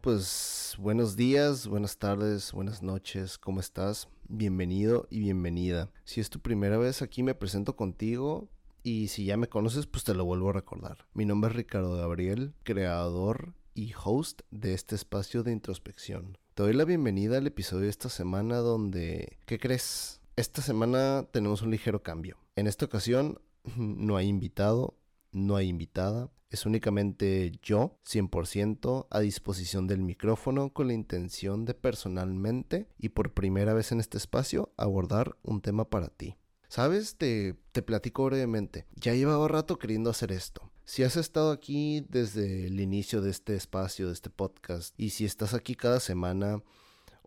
pues buenos días, buenas tardes, buenas noches, ¿cómo estás? Bienvenido y bienvenida. Si es tu primera vez aquí me presento contigo y si ya me conoces pues te lo vuelvo a recordar. Mi nombre es Ricardo Gabriel, creador y host de este espacio de introspección. Te doy la bienvenida al episodio de esta semana donde, ¿qué crees? Esta semana tenemos un ligero cambio. En esta ocasión no hay invitado, no hay invitada, es únicamente yo, 100%, a disposición del micrófono con la intención de personalmente y por primera vez en este espacio abordar un tema para ti. ¿Sabes? Te, te platico brevemente. Ya llevaba rato queriendo hacer esto. Si has estado aquí desde el inicio de este espacio, de este podcast, y si estás aquí cada semana,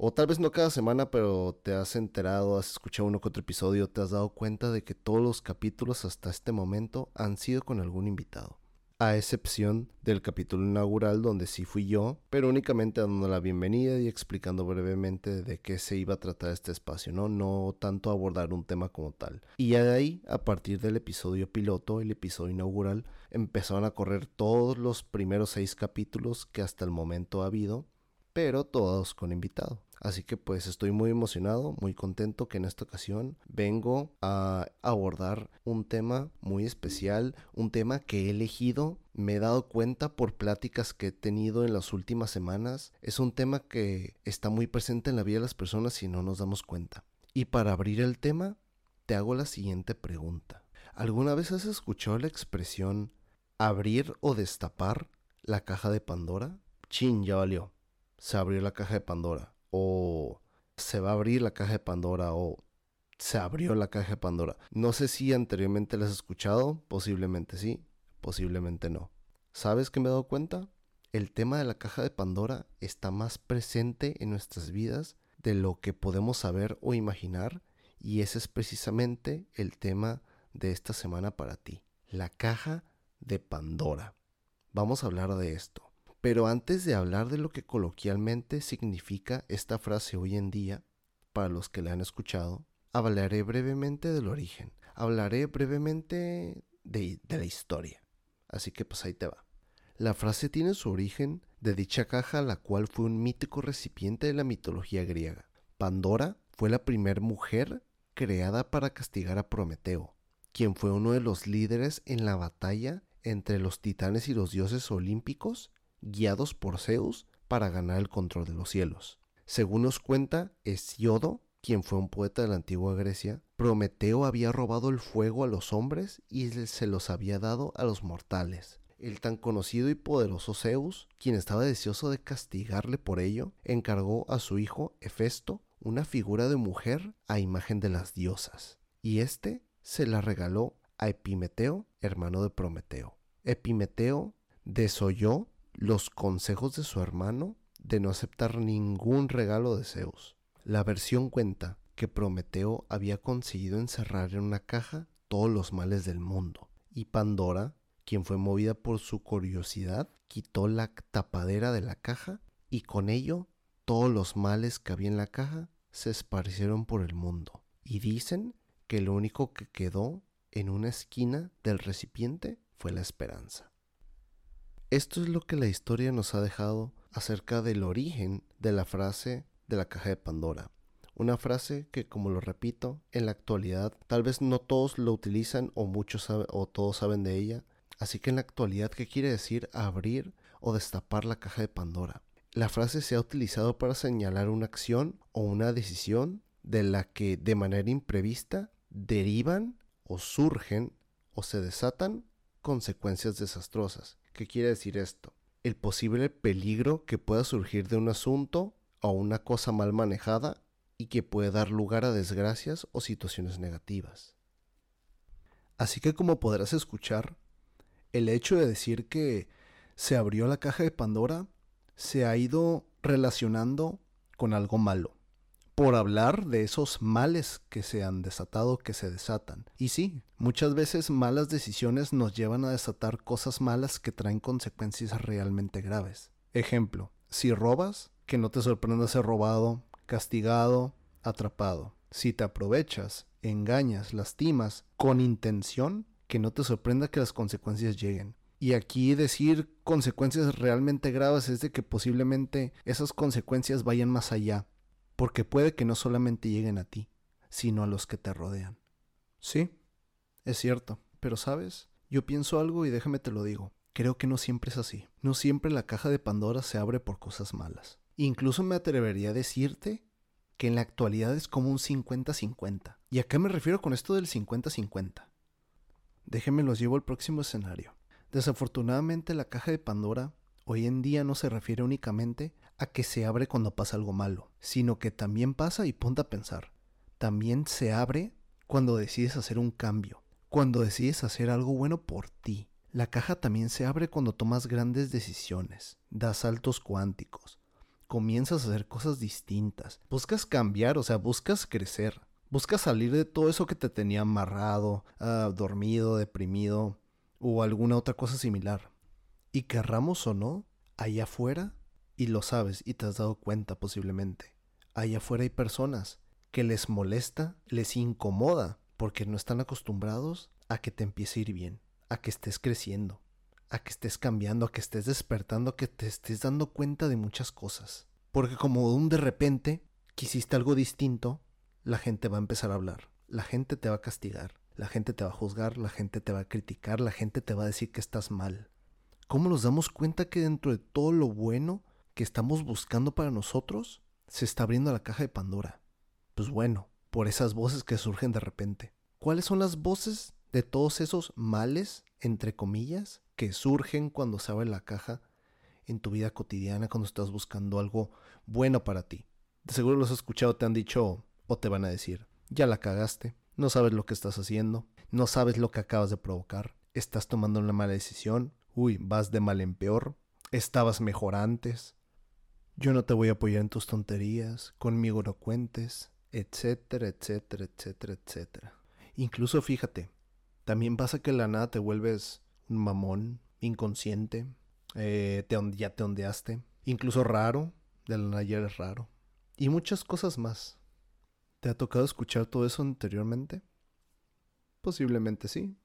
o tal vez no cada semana, pero te has enterado, has escuchado uno que otro episodio, te has dado cuenta de que todos los capítulos hasta este momento han sido con algún invitado. A excepción del capítulo inaugural donde sí fui yo, pero únicamente dando la bienvenida y explicando brevemente de qué se iba a tratar este espacio, ¿no? No tanto abordar un tema como tal. Y ya de ahí, a partir del episodio piloto, el episodio inaugural, empezaron a correr todos los primeros seis capítulos que hasta el momento ha habido, pero todos con invitado. Así que pues estoy muy emocionado, muy contento que en esta ocasión vengo a abordar un tema muy especial, un tema que he elegido, me he dado cuenta por pláticas que he tenido en las últimas semanas. Es un tema que está muy presente en la vida de las personas y no nos damos cuenta. Y para abrir el tema, te hago la siguiente pregunta. ¿Alguna vez has escuchado la expresión abrir o destapar la caja de Pandora? Chin, ya valió. Se abrió la caja de Pandora o se va a abrir la caja de Pandora o se abrió la caja de Pandora. No sé si anteriormente las has escuchado, posiblemente sí, posiblemente no. ¿Sabes qué me he dado cuenta? El tema de la caja de Pandora está más presente en nuestras vidas de lo que podemos saber o imaginar y ese es precisamente el tema de esta semana para ti. La caja de Pandora. Vamos a hablar de esto. Pero antes de hablar de lo que coloquialmente significa esta frase hoy en día, para los que la han escuchado, hablaré brevemente del origen. Hablaré brevemente de, la historia. Así que pues ahí te va. La frase tiene su origen de dicha caja, la cual fue un mítico recipiente de la mitología griega. Pandora fue la primera mujer creada para castigar a Prometeo, quien fue uno de los líderes en la batalla entre los titanes y los dioses olímpicos guiados por Zeus para ganar el control de los cielos. Según nos cuenta Hesiodo, quien fue un poeta de la antigua Grecia, Prometeo había robado el fuego a los hombres y se los había dado a los mortales. El tan conocido y poderoso Zeus, quien estaba deseoso de castigarle por ello, encargó a su hijo Hefesto una figura de mujer a imagen de las diosas, y éste se la regaló a Epimeteo, hermano de Prometeo. Epimeteo desoyó los consejos de su hermano de no aceptar ningún regalo de Zeus. La versión cuenta que Prometeo había conseguido encerrar en una caja todos los males del mundo, y Pandora, quien fue movida por su curiosidad, quitó la tapadera de la caja y con ello todos los males que había en la caja se esparcieron por el mundo. Y dicen que lo único que quedó en una esquina del recipiente fue la esperanza. Esto es lo que la historia nos ha dejado acerca del origen de la frase de la caja de Pandora. Una frase que, como lo repito, en la actualidad tal vez no todos lo utilizan o muchos o todos saben de ella. Así que en la actualidad, ¿qué quiere decir abrir o destapar la caja de Pandora? La frase se ha utilizado para señalar una acción o una decisión de la que de manera imprevista derivan o surgen o se desatan consecuencias desastrosas. ¿Qué quiere decir esto? El posible peligro que pueda surgir de un asunto o una cosa mal manejada y que puede dar lugar a desgracias o situaciones negativas. Así que como podrás escuchar, el hecho de decir que se abrió la caja de Pandora se ha ido relacionando con algo malo por hablar de esos males que se han desatado, que se desatan. Y sí, muchas veces malas decisiones nos llevan a desatar cosas malas que traen consecuencias realmente graves. Ejemplo, si robas, que no te sorprenda ser robado, castigado, atrapado. Si te aprovechas, engañas, lastimas, con intención, que no te sorprenda que las consecuencias lleguen. Y aquí decir consecuencias realmente graves es de que posiblemente esas consecuencias vayan más allá, porque puede que no solamente lleguen a ti, sino a los que te rodean. Sí, es cierto, pero sabes, yo pienso algo y déjame te lo digo. Creo que no siempre es así. No siempre la caja de Pandora se abre por cosas malas. Incluso me atrevería a decirte que en la actualidad es como un 50-50. ¿Y a qué me refiero con esto del 50-50? Déjenme los llevo al próximo escenario. Desafortunadamente la caja de Pandora hoy en día no se refiere únicamente a que se abre cuando pasa algo malo, sino que también pasa y ponte a pensar. También se abre cuando decides hacer un cambio, cuando decides hacer algo bueno por ti. La caja también se abre cuando tomas grandes decisiones, das saltos cuánticos, comienzas a hacer cosas distintas, buscas cambiar, o sea, buscas crecer, buscas salir de todo eso que te tenía amarrado, ah, dormido, deprimido o alguna otra cosa similar. Y querramos o no, allá afuera, y lo sabes y te has dado cuenta posiblemente, allá afuera hay personas que les molesta, les incomoda, porque no están acostumbrados a que te empiece a ir bien a que estés creciendo, a que estés cambiando, a que estés despertando, a que te estés dando cuenta de muchas cosas. Porque como de un de repente quisiste algo distinto, la gente va a empezar a hablar, la gente te va a castigar, la gente te va a juzgar, la gente te va a criticar, la gente te va a decir que estás mal. ¿Cómo nos damos cuenta que dentro de todo lo bueno que estamos buscando para nosotros, se está abriendo la caja de Pandora? Pues bueno, por esas voces que surgen de repente. ¿Cuáles son las voces de todos esos males, entre comillas, que surgen cuando se abre la caja en tu vida cotidiana, cuando estás buscando algo bueno para ti. De seguro los has escuchado, te han dicho o te van a decir, ya la cagaste, no sabes lo que estás haciendo, no sabes lo que acabas de provocar, estás tomando una mala decisión, uy, vas de mal en peor, estabas mejor antes, yo no te voy a apoyar en tus tonterías, conmigo no cuentes, etcétera, etcétera, etcétera, etcétera. Incluso fíjate, también pasa que la nada te vuelves un mamón, inconsciente, eh, te ya te ondeaste, incluso raro, de la nada ya eres raro. Y muchas cosas más. ¿Te ha tocado escuchar todo eso anteriormente? Posiblemente sí,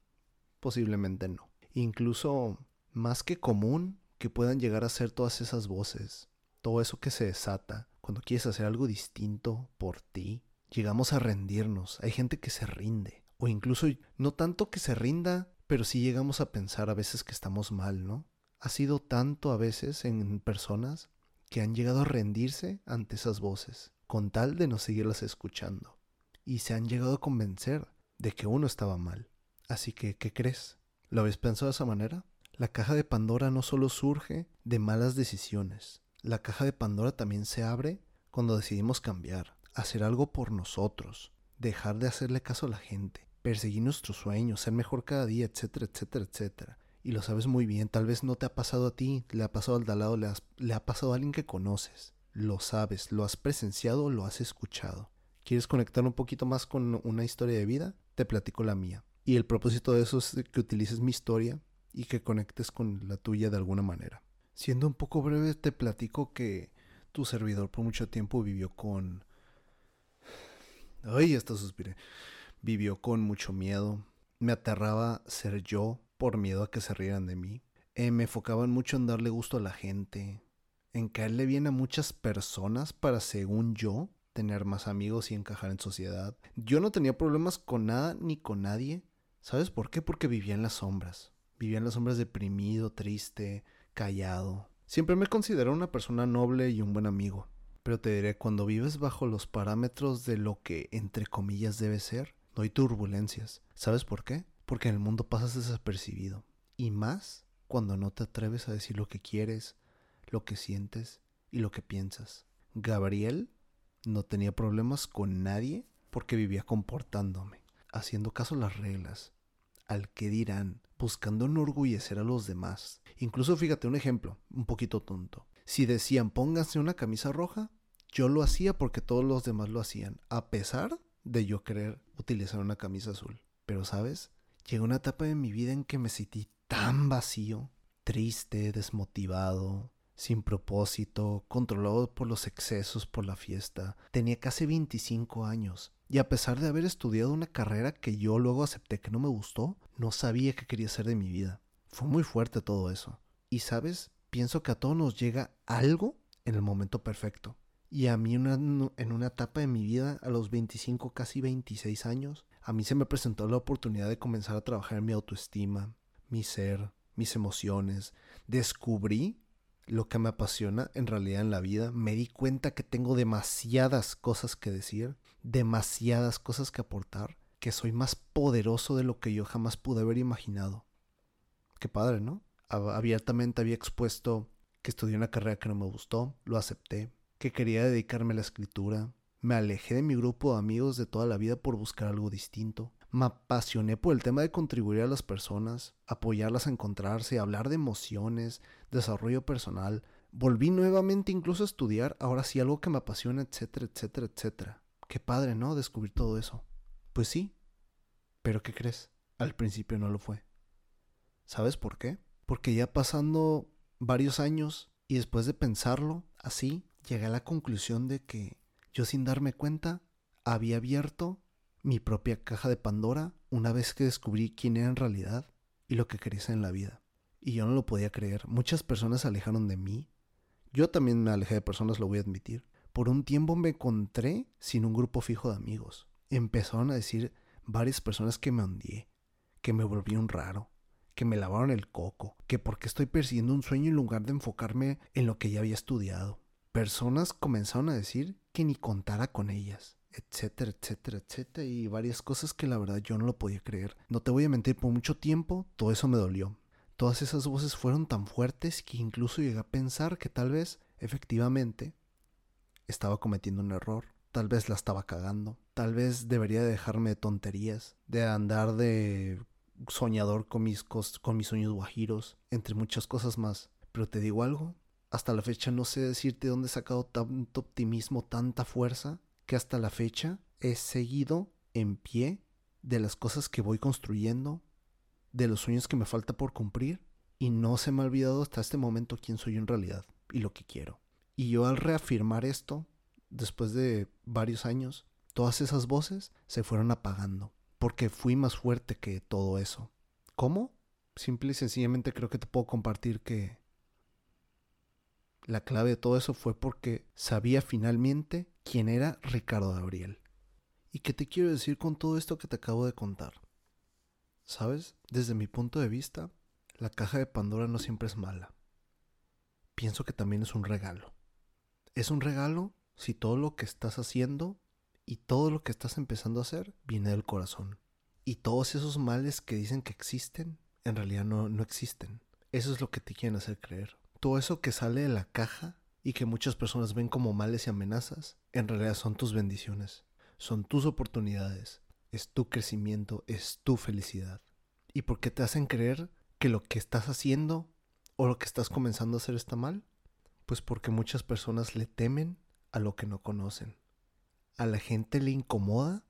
posiblemente no. Incluso más que común que puedan llegar a ser todas esas voces, todo eso que se desata cuando quieres hacer algo distinto por ti. Llegamos a rendirnos, hay gente que se rinde, o incluso no tanto que se rinda, pero sí llegamos a pensar a veces que estamos mal, ¿no? Ha sido tanto a veces en personas que han llegado a rendirse ante esas voces, con tal de no seguirlas escuchando, y se han llegado a convencer de que uno estaba mal. Así que, ¿qué crees? ¿Lo habéis pensado de esa manera? La caja de Pandora no solo surge de malas decisiones, la caja de Pandora también se abre cuando decidimos cambiar, hacer algo por nosotros, dejar de hacerle caso a la gente, perseguir nuestros sueños, ser mejor cada día, etcétera, etcétera, etcétera. Y lo sabes muy bien, tal vez no te ha pasado a ti, le ha pasado al de al lado, le, le ha pasado a alguien que conoces. Lo sabes, lo has presenciado, lo has escuchado. ¿Quieres conectar un poquito más con una historia de vida? Te platico la mía. Y el propósito de eso es que utilices mi historia y que conectes con la tuya de alguna manera. Siendo un poco breve, te platico que tu servidor por mucho tiempo vivió con... Ay, hasta suspiré vivió con mucho miedo. Me aterraba ser yo por miedo a que se rieran de mí. Eh, me enfocaban mucho en darle gusto a la gente, en caerle bien a muchas personas para, según yo, tener más amigos y encajar en sociedad. Yo no tenía problemas con nada ni con nadie. ¿Sabes por qué? Porque vivía en las sombras. Vivía en las sombras deprimido, triste, callado. Siempre me consideré una persona noble y un buen amigo. Pero te diré, cuando vives bajo los parámetros de lo que, entre comillas, debe ser, no hay turbulencias. ¿Sabes por qué? Porque en el mundo pasas desapercibido. Y más cuando no te atreves a decir lo que quieres, lo que sientes y lo que piensas. Gabriel no tenía problemas con nadie porque vivía comportándome, haciendo caso a las reglas, al que dirán, buscando enorgullecer a los demás. Incluso fíjate un ejemplo, un poquito tonto. Si decían pónganse una camisa roja, yo lo hacía porque todos los demás lo hacían, a pesar de yo querer utilizar una camisa azul. Pero, ¿sabes? Llegó una etapa de mi vida en que me sentí tan vacío, triste, desmotivado, sin propósito, controlado por los excesos, por la fiesta. Tenía casi 25 años y a pesar de haber estudiado una carrera que yo luego acepté que no me gustó, no sabía qué quería hacer de mi vida. Fue muy fuerte todo eso. Y sabes, pienso que a todos nos llega algo en el momento perfecto. Y a mí en una etapa de mi vida, a los 25, casi 26 años, a mí se me presentó la oportunidad de comenzar a trabajar en mi autoestima, mi ser, mis emociones. Descubrí lo que me apasiona en realidad en la vida. Me di cuenta que tengo demasiadas cosas que decir, demasiadas cosas que aportar, que soy más poderoso de lo que yo jamás pude haber imaginado. Qué padre, ¿no? Abiertamente había expuesto que estudié una carrera que no me gustó, lo acepté, que quería dedicarme a la escritura. Me alejé de mi grupo de amigos de toda la vida por buscar algo distinto. Me apasioné por el tema de contribuir a las personas, apoyarlas a encontrarse, hablar de emociones, desarrollo personal. Volví nuevamente incluso a estudiar, ahora sí algo que me apasiona, etcétera, etcétera, etcétera. Qué padre, ¿no? Descubrir todo eso. Pues sí. Pero ¿qué crees? Al principio no lo fue. ¿Sabes por qué? Porque ya pasando varios años y después de pensarlo así, llegué a la conclusión de que yo sin darme cuenta había abierto mi propia caja de Pandora una vez que descubrí quién era en realidad y lo que quería en la vida. Y yo no lo podía creer. Muchas personas se alejaron de mí. Yo también me alejé de personas, lo voy a admitir. Por un tiempo me encontré sin un grupo fijo de amigos. Empezaron a decir varias personas que me hundí, que me volví un raro, que me lavaron el coco, que porque estoy persiguiendo un sueño en lugar de enfocarme en lo que ya había estudiado personas comenzaron a decir que ni contara con ellas, etcétera, etcétera, etcétera, y varias cosas que la verdad yo no lo podía creer. No te voy a mentir, por mucho tiempo todo eso me dolió. Todas esas voces fueron tan fuertes que incluso llegué a pensar que tal vez, efectivamente, estaba cometiendo un error. Tal vez la estaba cagando. Tal vez debería dejarme de tonterías, de andar de soñador con mis, con mis sueños guajiros, entre muchas cosas más. Pero te digo algo, hasta la fecha no sé decirte dónde he sacado tanto optimismo, tanta fuerza, que hasta la fecha he seguido en pie de las cosas que voy construyendo, de los sueños que me falta por cumplir, y no se me ha olvidado hasta este momento quién soy en realidad y lo que quiero. Y yo al reafirmar esto, después de varios años, todas esas voces se fueron apagando, porque fui más fuerte que todo eso. ¿Cómo? Simple y sencillamente creo que te puedo compartir que la clave de todo eso fue porque sabía finalmente quién era Ricardo Gabriel. ¿Y qué te quiero decir con todo esto que te acabo de contar? ¿Sabes? Desde mi punto de vista, la caja de Pandora no siempre es mala. Pienso que también es un regalo. Es un regalo si todo lo que estás haciendo y todo lo que estás empezando a hacer viene del corazón. Y todos esos males que dicen que existen, en realidad no, no existen. Eso es lo que te quieren hacer creer todo eso que sale de la caja y que muchas personas ven como males y amenazas, en realidad son tus bendiciones, son tus oportunidades, es tu crecimiento, es tu felicidad. ¿Y por qué te hacen creer que lo que estás haciendo o lo que estás comenzando a hacer está mal? Pues porque muchas personas le temen a lo que no conocen. A la gente le incomoda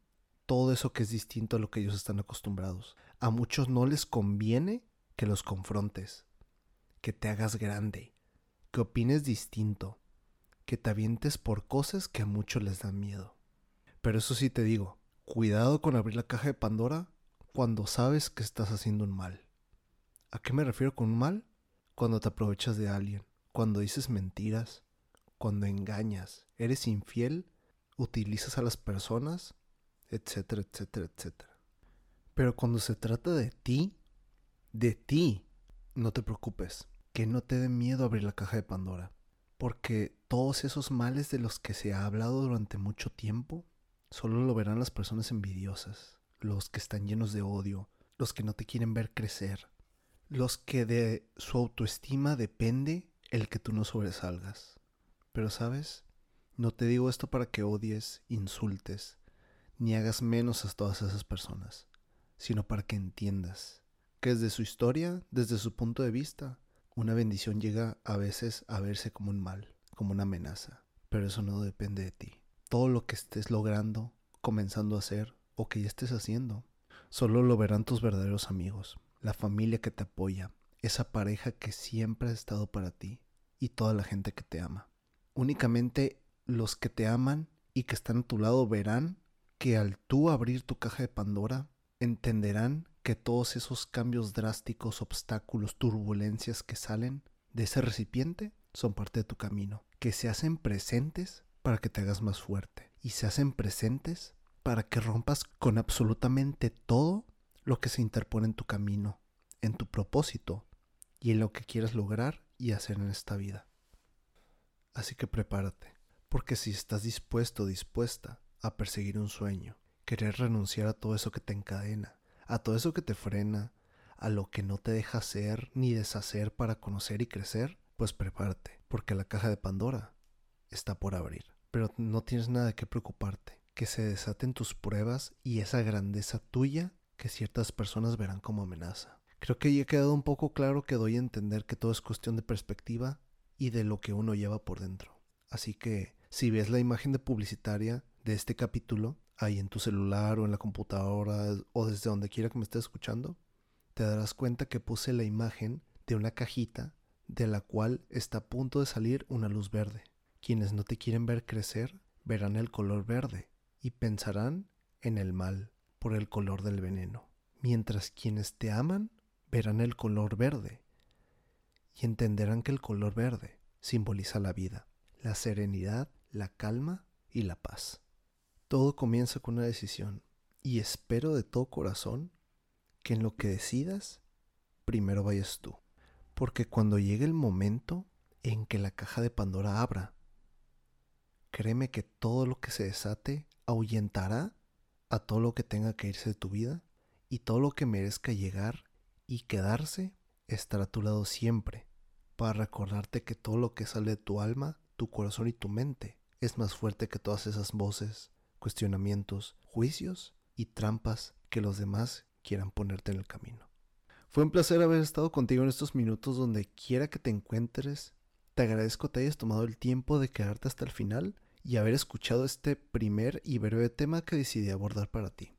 todo eso que es distinto a lo que ellos están acostumbrados. A muchos no les conviene que los confrontes, que te hagas grande, que opines distinto, que te avientes por cosas que a muchos les dan miedo. Pero eso sí te digo, cuidado con abrir la caja de Pandora cuando sabes que estás haciendo un mal. ¿A qué me refiero con un mal? Cuando te aprovechas de alguien, cuando dices mentiras, cuando engañas, eres infiel, utilizas a las personas, etcétera, etcétera, etcétera. Pero cuando se trata de ti, de ti, no te preocupes, que no te dé miedo abrir la caja de Pandora, porque todos esos males de los que se ha hablado durante mucho tiempo, solo lo verán las personas envidiosas, los que están llenos de odio, los que no te quieren ver crecer, los que de su autoestima depende el que tú no sobresalgas. Pero sabes, no te digo esto para que odies, insultes, ni hagas menos a todas esas personas, sino para que entiendas que desde su historia, desde su punto de vista, una bendición llega a veces a verse como un mal, como una amenaza, pero eso no depende de ti. Todo lo que estés logrando, comenzando a hacer o que ya estés haciendo, solo lo verán tus verdaderos amigos, la familia que te apoya, esa pareja que siempre ha estado para ti y toda la gente que te ama. Únicamente los que te aman y que están a tu lado verán que al tú abrir tu caja de Pandora, entenderán que todos esos cambios drásticos, obstáculos, turbulencias que salen de ese recipiente son parte de tu camino, que se hacen presentes para que te hagas más fuerte y se hacen presentes para que rompas con absolutamente todo lo que se interpone en tu camino, en tu propósito y en lo que quieras lograr y hacer en esta vida. Así que prepárate, porque si estás dispuesto o dispuesta a perseguir un sueño, querer renunciar a todo eso que te encadena, a todo eso que te frena, a lo que no te deja hacer ni deshacer para conocer y crecer, pues prepárate, porque la caja de Pandora está por abrir. Pero no tienes nada qué preocuparte, que se desaten tus pruebas y esa grandeza tuya que ciertas personas verán como amenaza. Creo que ya ha quedado un poco claro que doy a entender que todo es cuestión de perspectiva y de lo que uno lleva por dentro. Así que si ves la imagen de publicitaria de este capítulo, ahí en tu celular o en la computadora o desde donde quiera que me estés escuchando, te darás cuenta que puse la imagen de una cajita de la cual está a punto de salir una luz verde. Quienes no te quieren ver crecer verán el color verde y pensarán en el mal por el color del veneno, mientras quienes te aman verán el color verde y entenderán que el color verde simboliza la vida, la serenidad, la calma y la paz. Todo comienza con una decisión y espero de todo corazón que en lo que decidas, primero vayas tú. Porque cuando llegue el momento en que la caja de Pandora abra, créeme que todo lo que se desate ahuyentará a todo lo que tenga que irse de tu vida y todo lo que merezca llegar y quedarse estará a tu lado siempre para recordarte que todo lo que sale de tu alma, tu corazón y tu mente es más fuerte que todas esas voces, cuestionamientos, juicios y trampas que los demás quieran ponerte en el camino. Fue un placer haber estado contigo en estos minutos donde quiera que te encuentres. Te agradezco que te hayas tomado el tiempo de quedarte hasta el final y haber escuchado este primer y breve tema que decidí abordar para ti.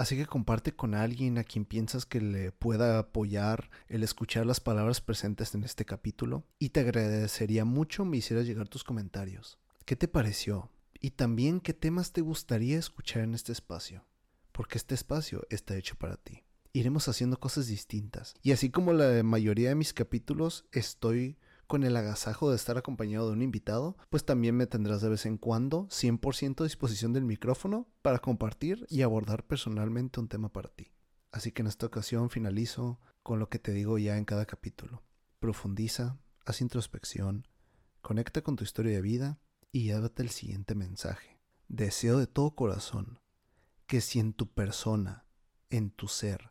Así que comparte con alguien a quien piensas que le pueda apoyar el escuchar las palabras presentes en este capítulo y te agradecería mucho me hicieras llegar tus comentarios. ¿Qué te pareció? Y también qué temas te gustaría escuchar en este espacio. Porque este espacio está hecho para ti. Iremos haciendo cosas distintas. Y así como la mayoría de mis capítulos, estoy con el agasajo de estar acompañado de un invitado, pues también me tendrás de vez en cuando 100% a disposición del micrófono para compartir y abordar personalmente un tema para ti. Así que en esta ocasión finalizo con lo que te digo ya en cada capítulo. Profundiza, haz introspección, conecta con tu historia de vida y llévate el siguiente mensaje. Deseo de todo corazón que si en tu persona, en tu ser,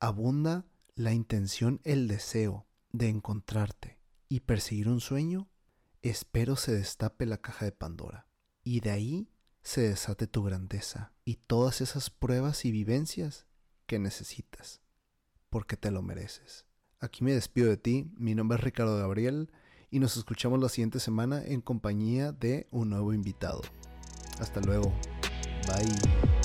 abunda la intención, el deseo de encontrarte, y perseguir un sueño, espero se destape la caja de Pandora y de ahí se desate tu grandeza y todas esas pruebas y vivencias que necesitas, porque te lo mereces. Aquí me despido de ti, mi nombre es Ricardo Gabriel y nos escuchamos la siguiente semana en compañía de un nuevo invitado. Hasta luego, bye.